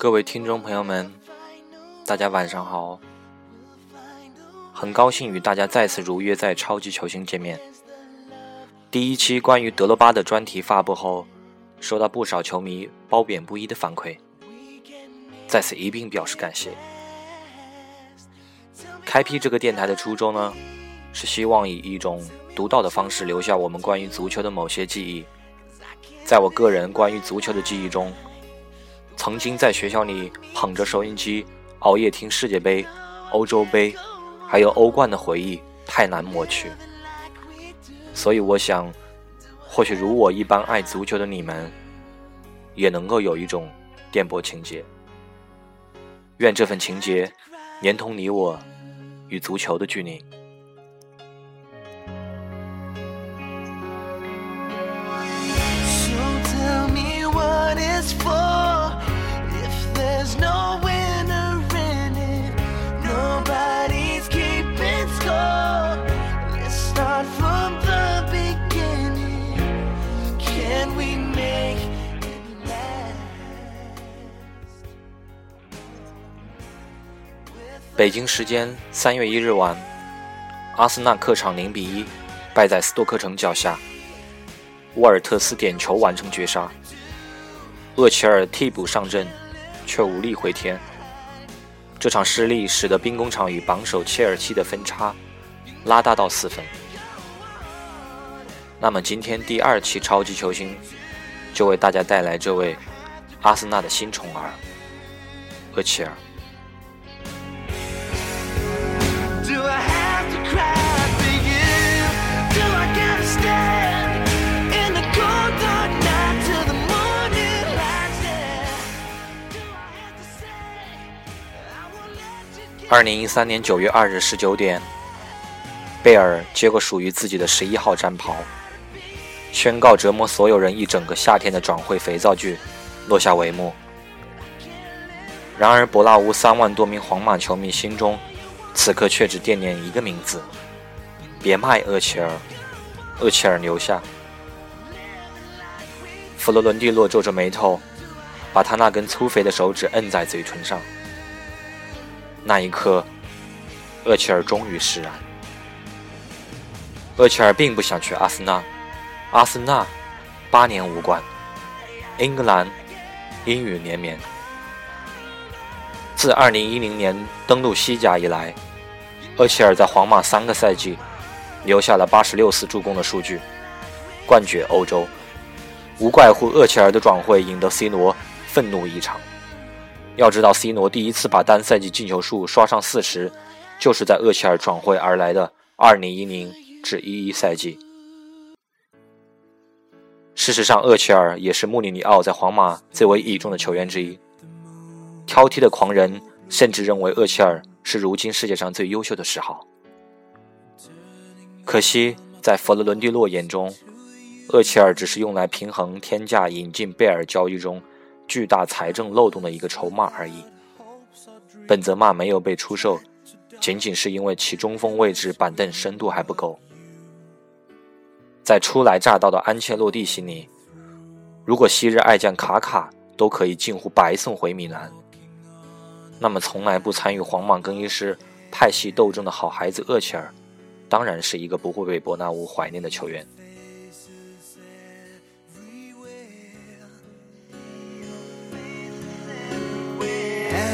各位听众朋友们，大家晚上好，很高兴与大家再次如约在超级球星见面。第一期关于德罗巴的专题发布后，收到不少球迷褒贬不一的反馈，在此一并表示感谢。开辟这个电台的初衷呢，是希望以一种独到的方式留下我们关于足球的某些记忆。在我个人关于足球的记忆中，曾经在学校里捧着收音机熬夜听世界杯、欧洲杯，还有欧冠的回忆太难抹去。所以我想，或许如我一般爱足球的你们，也能够有一种电波情节。愿这份情节连同你我与足球的距离。北京时间三月一日晚，阿森纳客场零比一败在斯托克城脚下，沃尔特斯点球完成绝杀。厄齐尔替补上阵，却无力回天。这场失利使得兵工厂与榜首切尔西的分差拉大到四分。那么今天第二期超级球星就为大家带来这位阿森纳的新宠儿厄齐尔。二零一三年九月二日十九点，贝尔接过属于自己的十一号战袍，宣告折磨所有人一整个夏天的转会肥皂剧落下帷幕。然而，伯纳乌三万多名皇马球迷心中，此刻却只惦念一个名字：别卖厄齐尔，厄齐尔留下。弗洛伦蒂诺皱着眉头，把他那根粗肥的手指摁在嘴唇上。那一刻，厄齐尔终于释然。厄齐尔并不想去阿森纳，阿森纳八年无冠，英格兰阴雨连绵。自2010年登陆西甲以来，厄齐尔在皇马三个赛季留下了86次助攻的数据，冠绝欧洲。无怪乎厄齐尔的转会引得 C 罗愤怒异常。要知道，C 罗第一次把单赛季进球数刷上四十，就是在厄齐尔转会而来的2010至11赛季。事实上，厄齐尔也是穆里尼奥在皇马最为倚重的球员之一。挑剔的狂人甚至认为厄齐尔是如今世界上最优秀的十号。可惜，在佛罗伦蒂诺眼中，厄齐尔只是用来平衡天价引进贝尔交易中巨大财政漏洞的一个筹码而已。本泽马没有被出售，仅仅是因为其中锋位置板凳深度还不够。在初来乍到的安切洛蒂心里，如果昔日爱将卡卡都可以近乎白送回米兰，那么从来不参与皇马更衣室派系斗争的好孩子厄齐尔，当然是一个不会被伯纳乌怀念的球员。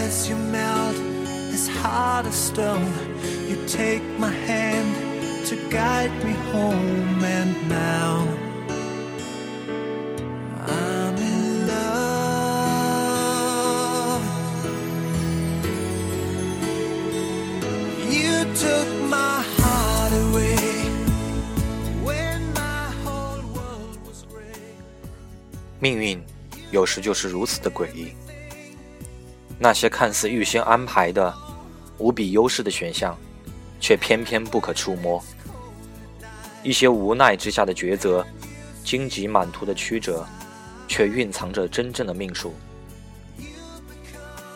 As you melt this heart of stone, you take my hand to guide me home, and now I'm in love. You took my heart away when my whole world was gray. 命运有时就是如此的诡异。 那些看似预先安排的、无比优势的选项，却偏偏不可触摸；一些无奈之下的抉择，荆棘满途的曲折，却蕴藏着真正的命数。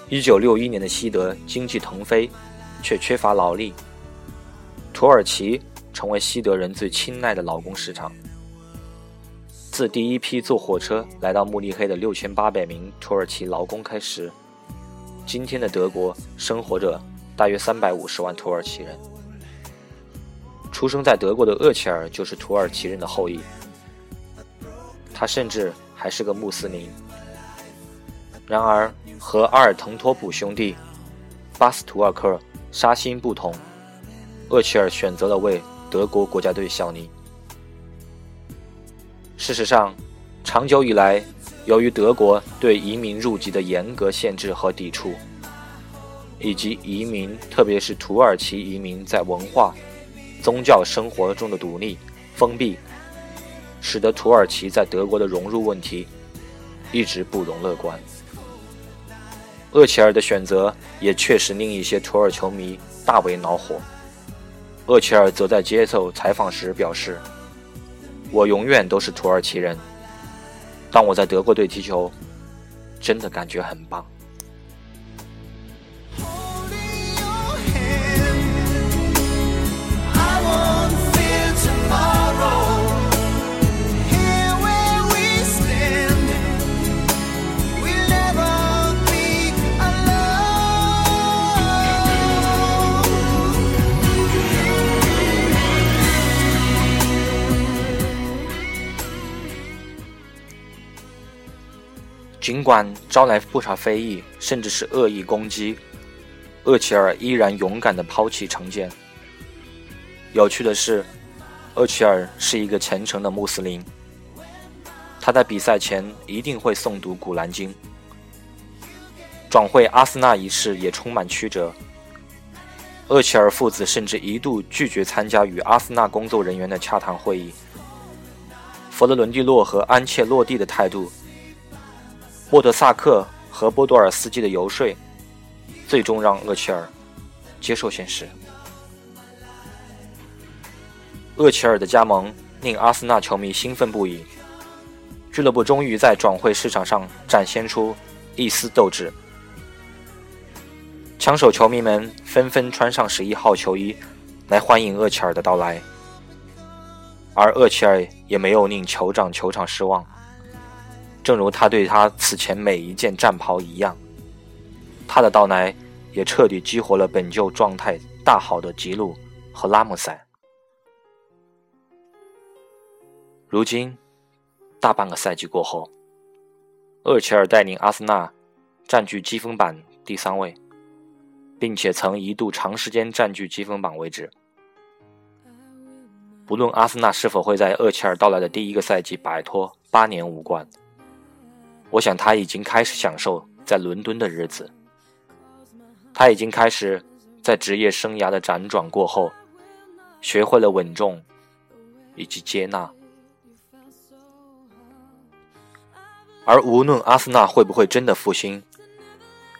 一九六一年的西德经济腾飞，却缺乏劳力；土耳其成为西德人最青睐的劳工市场。自第一批坐火车来到慕尼黑的六千八百名土耳其劳工开始，今天的德国生活着大约三百五十万土耳其人。出生在德国的厄齐尔就是土耳其人的后裔，他甚至还是个穆斯林。然而，和阿尔滕托普兄弟、巴斯图尔克、沙辛不同，厄齐尔选择了为德国国家队效力。事实上，长久以来，由于德国对移民入籍的严格限制和抵触，以及移民，特别是土耳其移民在文化、宗教生活中的独立、封闭，使得土耳其在德国的融入问题一直不容乐观。厄齐尔的选择也确实令一些土耳球迷大为恼火。厄齐尔则在接受采访时表示。我永远都是土耳其人。当我在德国队踢球，真的感觉很棒。尽管招来不少非议，甚至是恶意攻击，厄齐尔依然勇敢地抛弃成见。有趣的是，厄齐尔是一个虔诚的穆斯林，他在比赛前一定会诵读《古兰经》。转会阿森纳一事也充满曲折，厄齐尔父子甚至一度拒绝参加与阿森纳工作人员的洽谈会议。佛罗伦蒂诺和安切洛蒂的态度。莫德萨克和波多尔斯基的游说，最终让厄齐尔接受现实。厄齐尔的加盟令阿森纳球迷兴奋不已，俱乐部终于在转会市场上展现出一丝斗志。枪手球迷们纷纷穿上十一号球衣来欢迎厄齐尔的到来，而厄齐尔也没有令酋长球场失望。正如他对他此前每一件战袍一样，他的到来也彻底激活了本就状态大好的吉鲁和拉姆塞。如今，大半个赛季过后，厄齐尔带领阿森纳占据积分榜第三位，并且曾一度长时间占据积分榜位置。不论阿森纳是否会在厄齐尔到来的第一个赛季摆脱八年无冠。我想他已经开始享受在伦敦的日子。他已经开始在职业生涯的辗转过后，学会了稳重以及接纳。而无论阿森纳会不会真的复兴，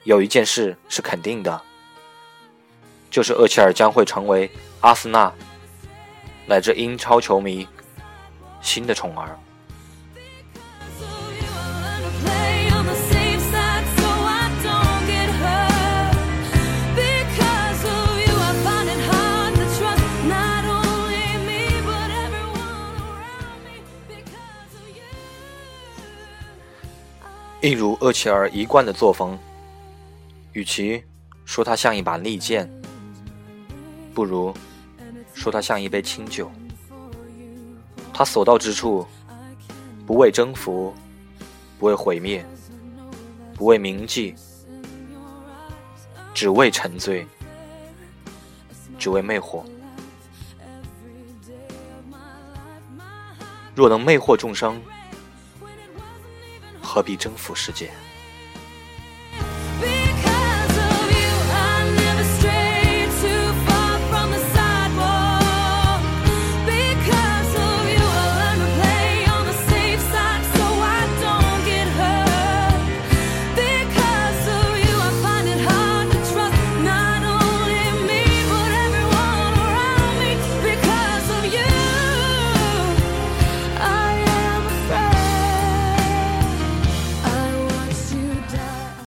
有一件事是肯定的，就是厄齐尔将会成为阿森纳乃至英超球迷新的宠儿。一如厄齐尔一贯的作风，与其说他像一把利剑，不如说他像一杯清酒。他所到之处，不为征服，不为毁灭，不为铭记，只为沉醉，只为魅惑。若能魅惑众生。何必征服世界？